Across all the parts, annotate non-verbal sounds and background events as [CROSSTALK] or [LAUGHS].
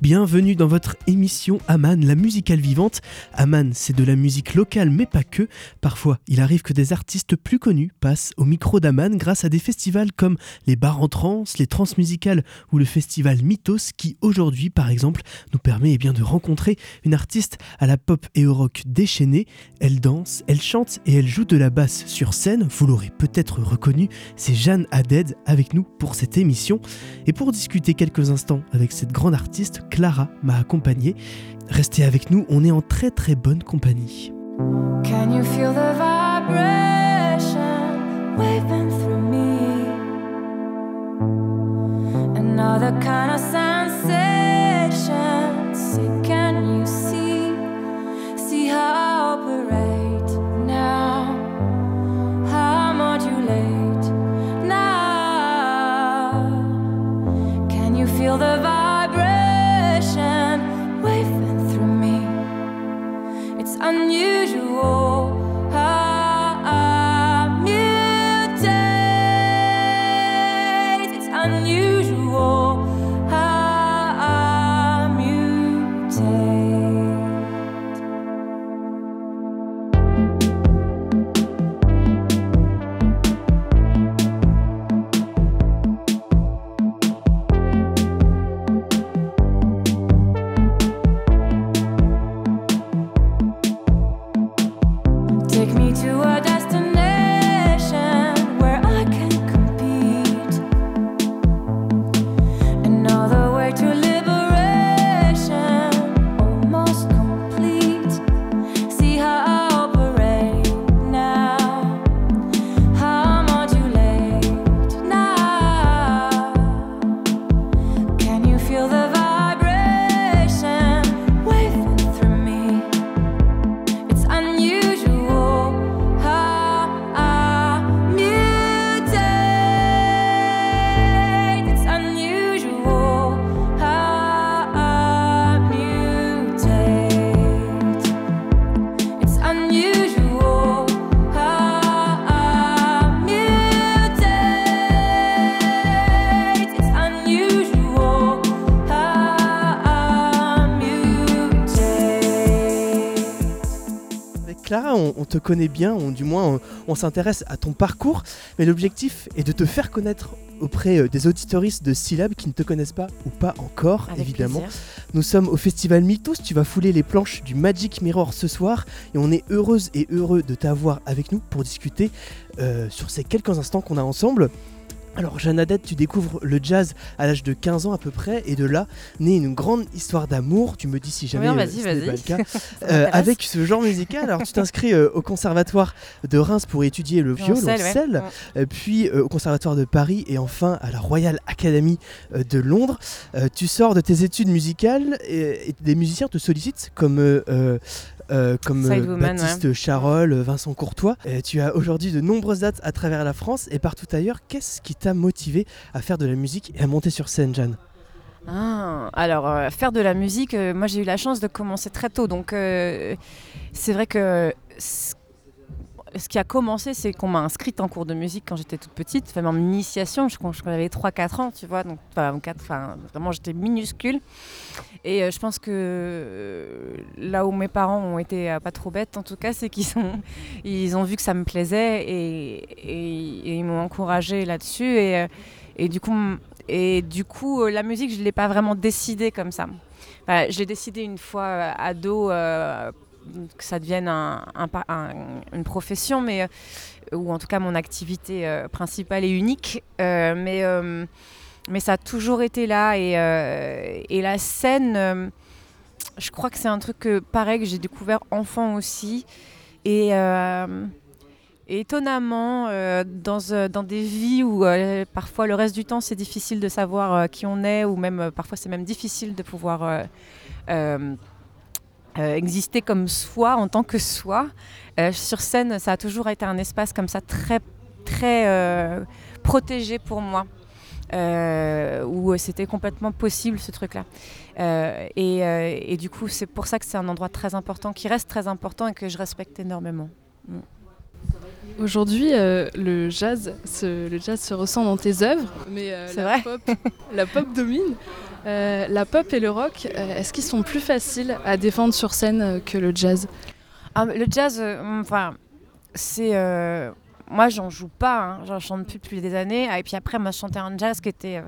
Bienvenue dans votre émission Aman, la musicale vivante. Aman, c'est de la musique locale, mais pas que. Parfois, il arrive que des artistes plus connus passent au micro d'Aman grâce à des festivals comme les bars en trans, les transmusicales ou le festival Mythos qui aujourd'hui, par exemple, nous permet eh bien, de rencontrer une artiste à la pop et au rock déchaînée. Elle danse, elle chante et elle joue de la basse sur scène. Vous l'aurez peut-être reconnu, c'est Jeanne Haddad avec nous pour cette émission. Et pour discuter quelques instants avec cette grande artiste, Clara m'a accompagné. Restez avec nous, on est en très très bonne compagnie. Can you feel the vibration waving through me? Another kind of sensation. Say, can you see? See how I operate now? How modulate now? Can you feel the vibration unusual te connaît bien, on- du moins on, on s'intéresse à ton parcours, mais l'objectif est de te faire connaître auprès euh, des auditoristes de Syllab qui ne te connaissent pas ou pas encore, Avec évidemment. plaisir. Nous sommes au festival Mythos, tu vas fouler les planches du Magic Mirror ce soir et on est heureuse et heureux de t'avoir avec nous pour discuter euh, sur ces quelques instants qu'on a ensemble. Alors Jeanne Haddad, tu découvres le jazz à l'âge de 15 ans à peu près et de là naît une grande histoire d'amour, tu me dis si jamais Oui, euh, ce n'est pas le cas, [LAUGHS] Euh, avec ce genre musical. Alors tu t'inscris euh, au conservatoire de Reims pour étudier le violoncelle, Violoncelle, ouais. euh, puis au conservatoire de Paris et enfin à la Royal Academy de Londres. Tu sors de tes études musicales et, et des musiciens te sollicitent comme euh, comme euh, Baptiste Charol, Vincent Courtois. Euh, tu as aujourd'hui de nombreuses dates à travers la France et partout ailleurs. Qu'est-ce qui motivé à faire de la musique et à monter sur scène, Jeanne Ah, alors, euh, faire de la musique, euh, moi j'ai eu la chance de commencer très tôt. Donc, euh, c'est vrai que ce qui a commencé, c'est qu'on m'a inscrite en cours de musique quand j'étais toute petite. Enfin, mon initiation, je, quand j'avais 3-4 ans, tu vois. Donc, enfin, vraiment, j'étais minuscule. Et euh, je pense que euh, là où mes parents ont été euh, pas trop bêtes, en tout cas, c'est qu'ils ont, ils ont vu que ça me plaisait et, ils m'ont encouragée là-dessus. Et, du coup, et du coup, la musique, je ne l'ai pas vraiment décidée comme ça. Enfin, je l'ai décidé une fois ado que ça devienne une profession, mais, euh, ou en tout cas mon activité euh, principale et unique. Euh, mais, mais ça a toujours été là. Et, et la scène, je crois que c'est un truc que, pareil, que j'ai découvert enfant aussi. Et. étonnamment, dans, dans des vies où parfois le reste du temps c'est difficile de savoir qui on est, ou même parfois c'est même difficile de pouvoir euh, exister comme soi, en tant que soi, euh, sur scène ça a toujours été un espace comme ça très, très euh, protégé pour moi. où c'était complètement possible ce truc-là. Et, et du coup, c'est pour ça que c'est un endroit très important, qui reste très important et que je respecte énormément. Aujourd'hui, euh, le, jazz se, le jazz se ressent dans tes œuvres, mais euh, C'est la, vrai. pop, la pop domine. [LAUGHS] Euh, la pop et le rock, euh, est-ce qu'ils sont plus faciles à défendre sur scène euh, que le jazz? Ah, le jazz, euh, enfin, c'est. moi, j'en joue pas, hein, j'en chante plus depuis des années. Ah, Et puis après, moi, je chantais un jazz qui était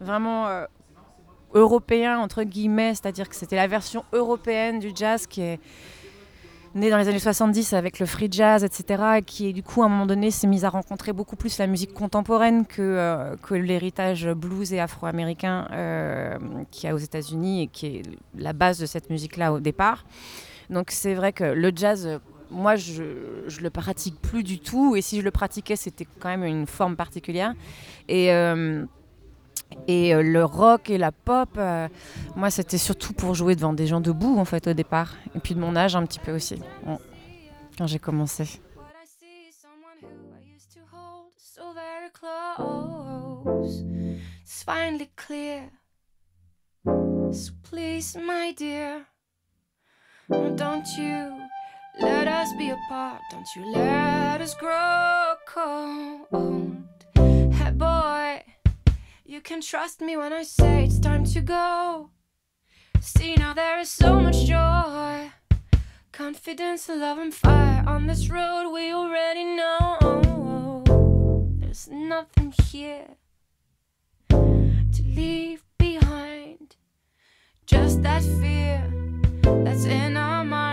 vraiment européen, entre guillemets, c'est-à-dire que c'était la version européenne du jazz qui est née dans les années 70 avec le free jazz, etc. Et qui, du coup, à un moment donné, s'est mise à rencontrer beaucoup plus la musique contemporaine que, euh, que l'héritage blues et afro-américain euh, qu'il y a aux États-Unis et qui est la base de cette musique-là au départ. Donc c'est vrai que le jazz, moi je, je le pratique plus du tout et si je le pratiquais c'était quand même une forme particulière. Et, euh, et euh, le rock et la pop, euh, moi c'était surtout pour jouer devant des gens debout en fait au départ. Et puis de mon âge un petit peu aussi, quand j'ai commencé. Let us be apart. Don't you let us grow. You can trust me when I say it's time to go. See, now there is so much joy. Confidence, love, and fire on this road we already know. There's nothing here to leave behind. Just that fear that's in our minds,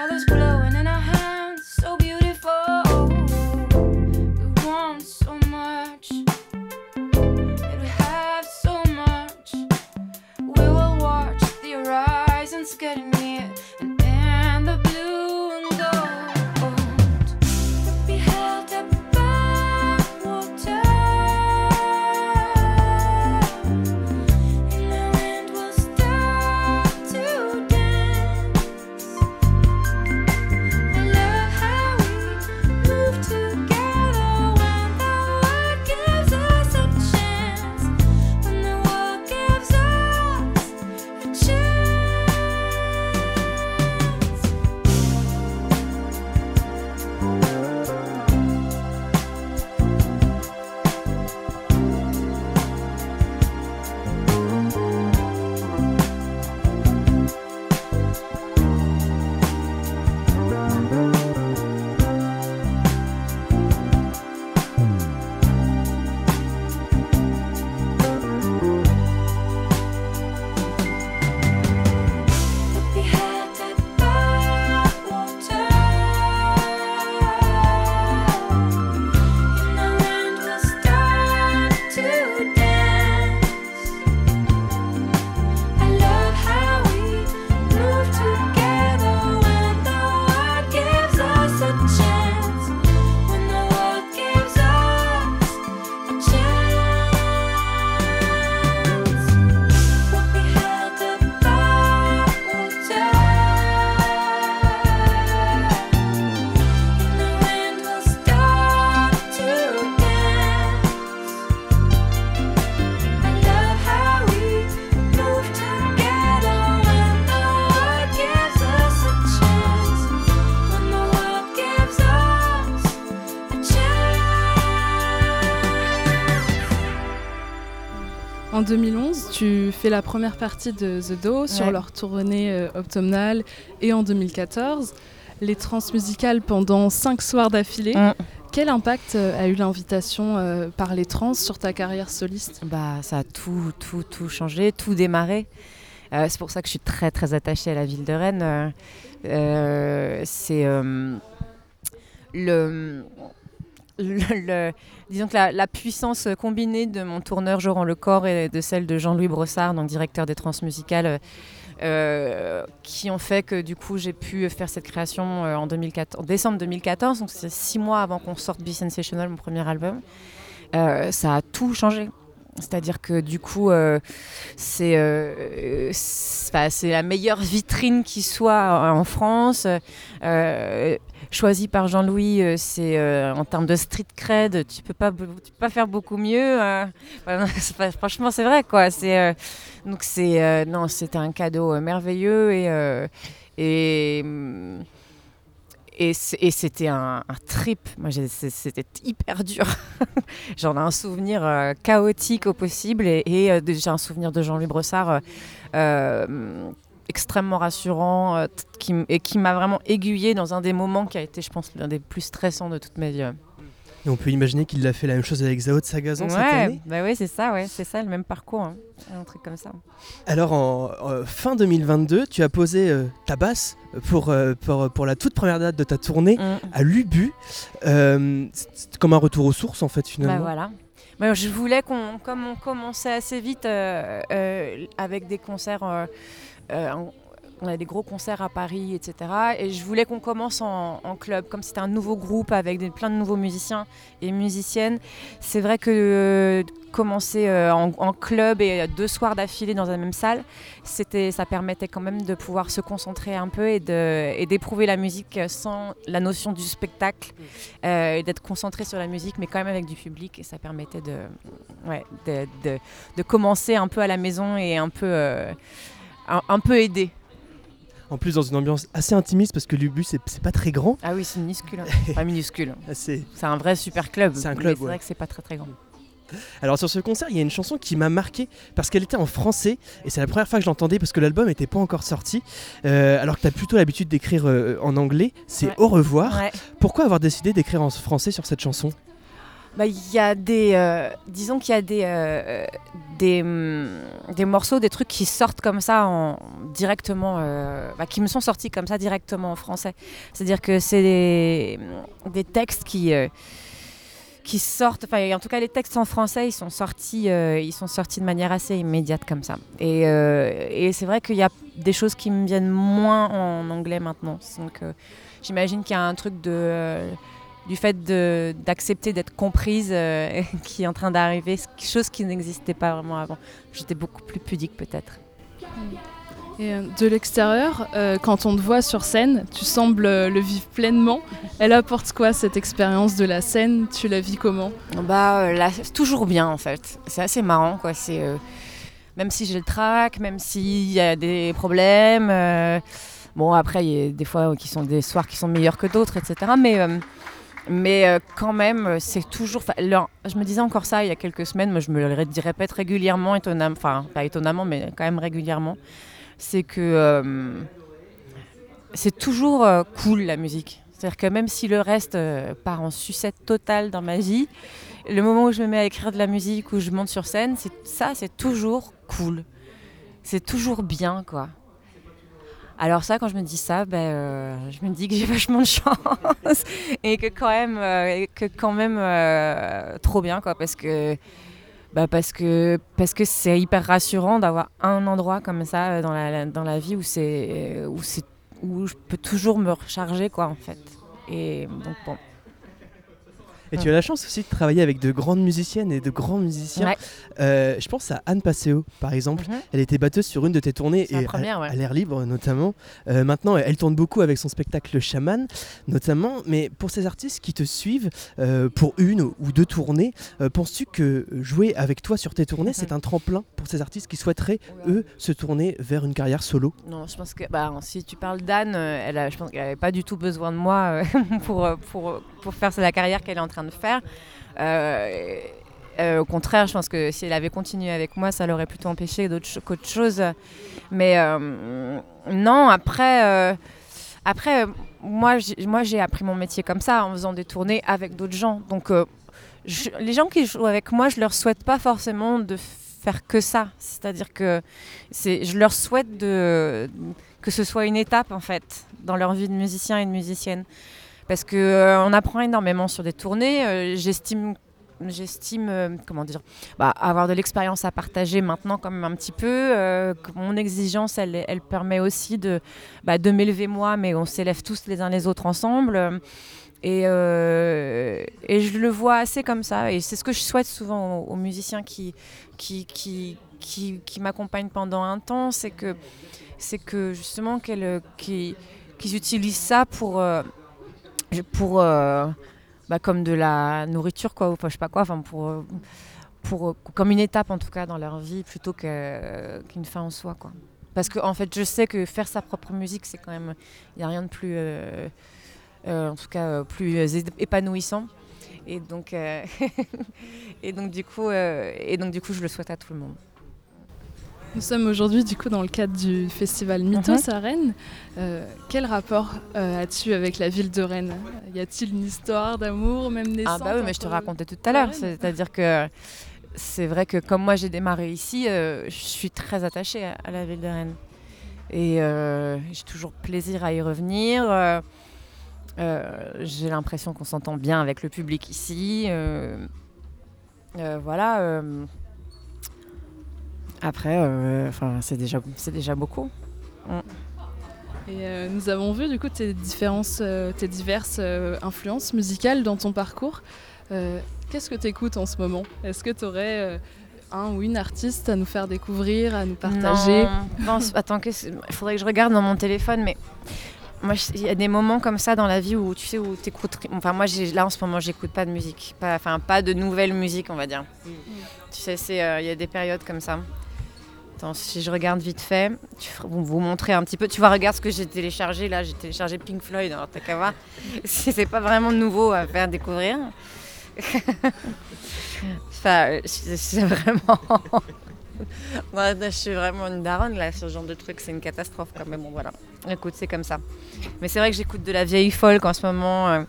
colors glowing. En 2011, tu fais la première partie de The Do sur leur tournée euh, automnale et en 2014, les transmusicales pendant cinq soirs d'affilée. Mm. Quel impact euh, a eu l'invitation euh, par les trans sur ta carrière soliste? Bah, ça a tout, tout, tout changé, tout démarré. Euh, c'est pour ça que je suis très, très attachée à la ville de Rennes. C'est le, disons que la, puissance combinée de mon tourneur Joran Lecor et de celle de Jean-Louis Brossard, donc directeur des transmusicales, euh, qui ont fait que du coup j'ai pu faire cette création euh, en, 2014, en décembre 2014, donc c'est six mois avant qu'on sorte Be Sensational, mon premier album. Euh, ça a tout changé. C'est-à-dire que du coup, c'est la meilleure vitrine qui soit en France. Choisi par Jean-Louis, euh, c'est euh, en termes de street cred, tu peux pas, tu peux pas faire beaucoup mieux. pas- franchement, c'est vrai quoi. Euh, donc c'est non, c'était un cadeau merveilleux et et hum, et c'était un, trip. C'était hyper dur. [LAUGHS] J'en ai un souvenir chaotique au possible et, et, j'ai un souvenir de Jean-Louis Brossard extrêmement rassurant euh, qui et qui m'a vraiment aiguillé dans un des moments qui a été, je pense, l'un des plus stressants de toute ma vie. Et on peut imaginer qu'il a fait la même chose avec Zao de Sagazan cette année. bah oui, c'est ça, ouais, c'est ça, le même parcours, hein. un truc comme ça. Alors en fin 2022, tu as posé euh, ta basse pour, euh, pour, pour la toute première date de ta tournée Mm. à Lubu. C'est comme un retour aux sources en fait Bah finalement. voilà. Bah, je voulais qu'on, comme on commençait assez vite euh, euh, avec des concerts, euh, on- on a des gros concerts à Paris, etc. Et je voulais qu'on commence en, club, comme c'était un nouveau groupe avec des, plein de nouveaux musiciens et musiciennes. C'est vrai que euh, commencer euh, en, club et deux soirs d'affilée dans la même salle, c'était, ça permettait quand même de pouvoir se concentrer un peu et, d'éprouver la musique sans la notion du spectacle euh, et d'être concentré sur la musique, mais quand même avec du public. Et ça permettait de, ouais, de, commencer un peu à la maison et un peu, euh, un, un peu aidé. En plus dans une ambiance assez intimiste parce que Lubu c'est pas très grand. Ah oui, c'est minuscule. hein. [LAUGHS] Pas minuscule. Assez... C'est un vrai super club. C'est un club, C'est ouais. vrai que c'est pas très très grand. [LAUGHS] Alors sur ce concert, il y a une chanson qui m'a marqué parce qu'elle était en français et c'est la première fois que je l'entendais parce que l'album n'était pas encore sorti. Euh, alors que tu as plutôt l'habitude d'écrire euh, en anglais, c'est Ouais. Au revoir. Ouais. Pourquoi avoir décidé d'écrire en français sur cette chanson? Bah, y a des. euh, disons qu'il y a des, euh, des, hum, des morceaux, des trucs qui sortent comme ça en, directement. euh, bah, qui me sont sortis comme ça directement en français. C'est-à-dire que c'est des, des textes qui. qui sortent, enfin en tout cas les textes en français ils sont sortis, ils sont sortis de manière assez immédiate comme ça. Et, et c'est vrai qu'il y a des choses qui me viennent moins en anglais maintenant. Donc j'imagine qu'il y a un truc de du fait de- d'accepter d'être comprise euh, [LAUGHS] qui est en train d'arriver, chose qui n'existait pas vraiment avant. J'étais beaucoup plus pudique peut-être. Et euh, de l'extérieur, euh, quand on te voit sur scène, tu sembles euh, le vivre pleinement. Elle apporte quoi cette expérience de la scène? Tu la vis comment? Bah euh, là, c'est toujours bien en fait. C'est assez marrant quoi. C'est euh, même si j'ai le trac, même s'il y a des problèmes. euh, bon après, il y a des fois qui sont des soirs qui sont meilleurs que d'autres, etc. Mais euh, mais euh, quand même, euh, c'est toujours. je me disais encore ça il y a quelques semaines, mais je me le ré- répète régulièrement, étonnamment, enfin pas étonnamment, mais quand même régulièrement. C'est que euh, c'est toujours cool la musique. C'est-à-dire que même si le reste part en sucette totale dans ma vie, le moment où je me mets à écrire de la musique, où je monte sur scène, ça, c'est toujours cool. C'est toujours bien, quoi. Alors ça, quand je me dis ça, ben, euh, je me dis que j'ai [LAUGHS] vachement de chance et que quand même, euh, que quand même euh, trop bien, quoi, parce que bah parce que parce que c'est hyper rassurant d'avoir un endroit comme ça dans la dans la vie où c'est où c'est où je peux toujours me recharger, quoi, en fait. Et donc bon. Et tu as la chance aussi de travailler avec de grandes musiciennes et de grands musiciens. Ouais. Euh, je pense à Anne Passeo, par exemple. Mhm. Elle était batteuse sur une de tes tournées et première, à, ouais. à l'air libre notamment. Euh, maintenant, elle tourne beaucoup avec son spectacle Le Chaman, notamment. Mais pour ces artistes qui te suivent euh, pour une ou deux tournées, penses-tu que jouer avec toi sur tes tournées, Mhm. c'est un tremplin pour ces artistes qui souhaiteraient, eux, se tourner vers une carrière solo? Non, je pense que bah, si tu parles d'Anne, elle a, je pense qu'elle n'avait pas du tout besoin de moi [LAUGHS] pour, pour, pour faire la carrière qu'elle est en train de faire. Euh, euh, au contraire, je pense que si elle avait continué avec moi, ça l'aurait plutôt empêché qu'autre chose. Mais euh, non, après, après moi, j'ai, appris mon métier comme ça, en faisant des tournées avec d'autres gens. Donc, les gens qui jouent avec moi, je leur souhaite pas forcément de faire que ça. C'est-à-dire que je leur souhaite que ce soit une étape en fait dans leur vie de musicien et de musicienne. Parce que euh, apprend énormément sur des tournées. Euh, j'estime j'estime euh, comment dire bah, avoir de l'expérience à partager maintenant quand même un petit peu euh, mon exigence elle, elle permet aussi de, bah, de m'élever moi mais on s'élève tous les uns les autres ensemble et, et je le vois assez comme ça et c'est ce que je souhaite souvent aux, musiciens qui, qui, qui, qui, m'accompagnent pendant un temps c'est que, que justement qu'ils, qu'ils utilisent ça pour, pour euh, bah, comme de la nourriture, quoi, ou enfin, je sais pas quoi, enfin, pour, euh, pour, euh, comme une étape en tout cas dans leur vie plutôt qu'une fin en soi. Quoi. Parce que en fait, je sais que faire sa propre musique, c'est quand même, il n'y a rien de plus, euh, euh, en tout cas, plus épanouissant. Et donc, [LAUGHS] et donc du coup, et donc du coup, je le souhaite à tout le monde. Nous sommes aujourd'hui du coup dans le cadre du festival Mythos à Rennes. Euh, quel rapport euh, as-tu avec la ville de Rennes? Y a-t-il une histoire d'amour, même naissante Ah bah oui, mais je te racontais tout à l'heure. C'est-à-dire que c'est vrai que comme moi j'ai démarré ici, euh, je suis très attachée à, à la ville de Rennes. Et j'ai toujours plaisir à y revenir. J'ai l'impression qu'on s'entend bien avec le public ici. Voilà. Après, euh, enfin, c'est déjà, c'est déjà beaucoup. Et euh, nous avons vu du coup tes, différences, euh, tes diverses euh, influences musicales dans ton parcours. Euh, Qu'est-ce que tu écoutes en ce moment? Est-ce que tu aurais un ou une artiste à nous faire découvrir, à nous partager? Non, non, c'est- attends, il faudrait que je regarde dans mon téléphone, mais moi, il y a des moments comme ça dans la vie où tu sais où t'écoutes. Enfin, moi, là en ce moment, j'écoute pas de musique, pas, enfin, pas de nouvelle musique, on va dire. Tu sais, euh, il y a des périodes comme ça. Attends, si je regarde vite fait, tu vous vous montrer un petit peu. Tu vois, regarde ce que j'ai téléchargé. Là, j'ai téléchargé Pink Floyd. Alors, t'as qu'à voir. [LAUGHS] C'est pas vraiment nouveau à faire découvrir. [LAUGHS] enfin, c'est vraiment. [LAUGHS] Je suis vraiment une daronne là, ce genre de truc, c'est une catastrophe quand même. Bon, voilà. Écoute, c'est comme ça. Mais c'est vrai que j'écoute de la vieille folk en ce moment. euh.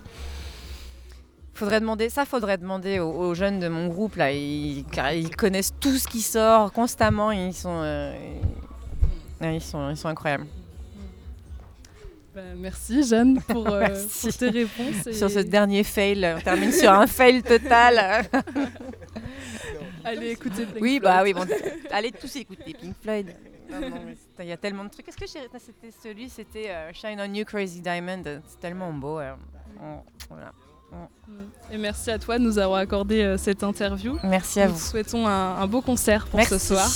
Faudrait demander, ça faudrait demander aux, aux jeunes de mon groupe là, ils, connaissent tout ce qui sort constamment, ils sont, euh, ils, sont, ils sont incroyables. Bah, Merci Jeanne pour, [LAUGHS] euh, Merci. pour tes réponses. et- Sur ce dernier fail, on termine sur un fail total. [LAUGHS] Allez écouter Pink oui, Floyd. bah oui, bon, allez tous écouter Pink Floyd. Il y a tellement de trucs. Est-ce que c'était celui, c'était euh, Shine on You Crazy Diamond. C'est tellement beau. euh. On- voilà. Et merci à toi de nous avoir accordé euh, cette interview. Merci à Nous te vous. souhaitons un, un beau concert pour Merci. ce soir.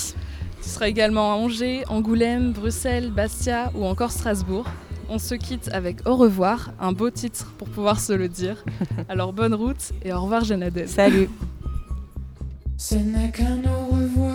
Tu seras également à Angers, Angoulême, Bruxelles, Bastia ou encore Strasbourg. On se quitte avec Au revoir, un beau titre pour pouvoir se le dire. [LAUGHS] Alors bonne route et au revoir Janadel. Salut. Ce n'est qu'un au revoir,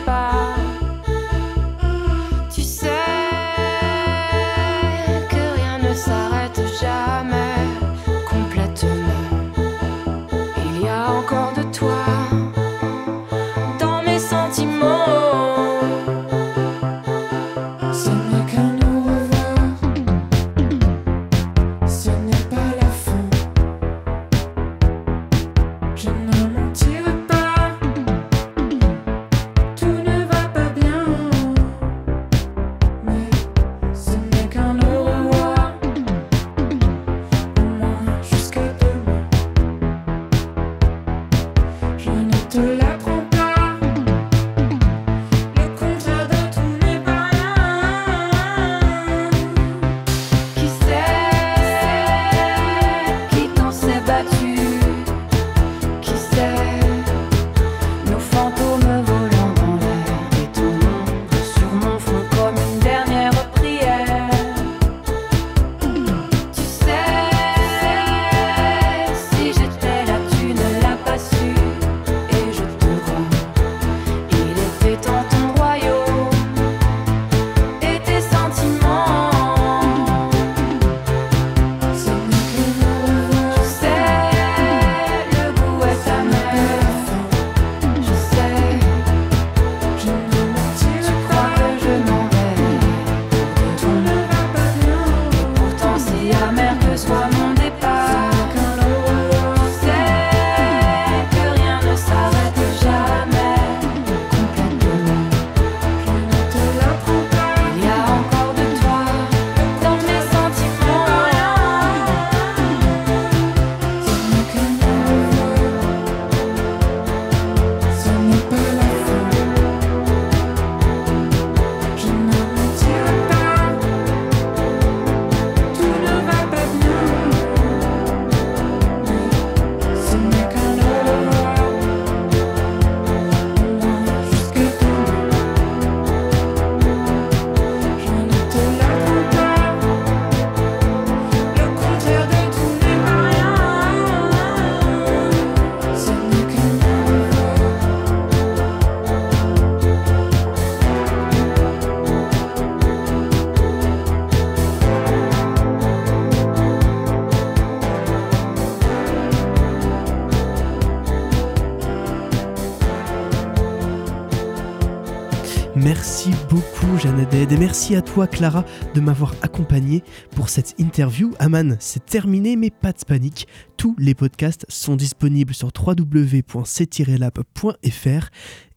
à toi, Clara, de m'avoir accompagné pour cette interview. Aman, c'est terminé, mais pas de panique. Tous les podcasts sont disponibles sur www.c-lab.fr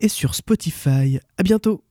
et sur Spotify. À bientôt!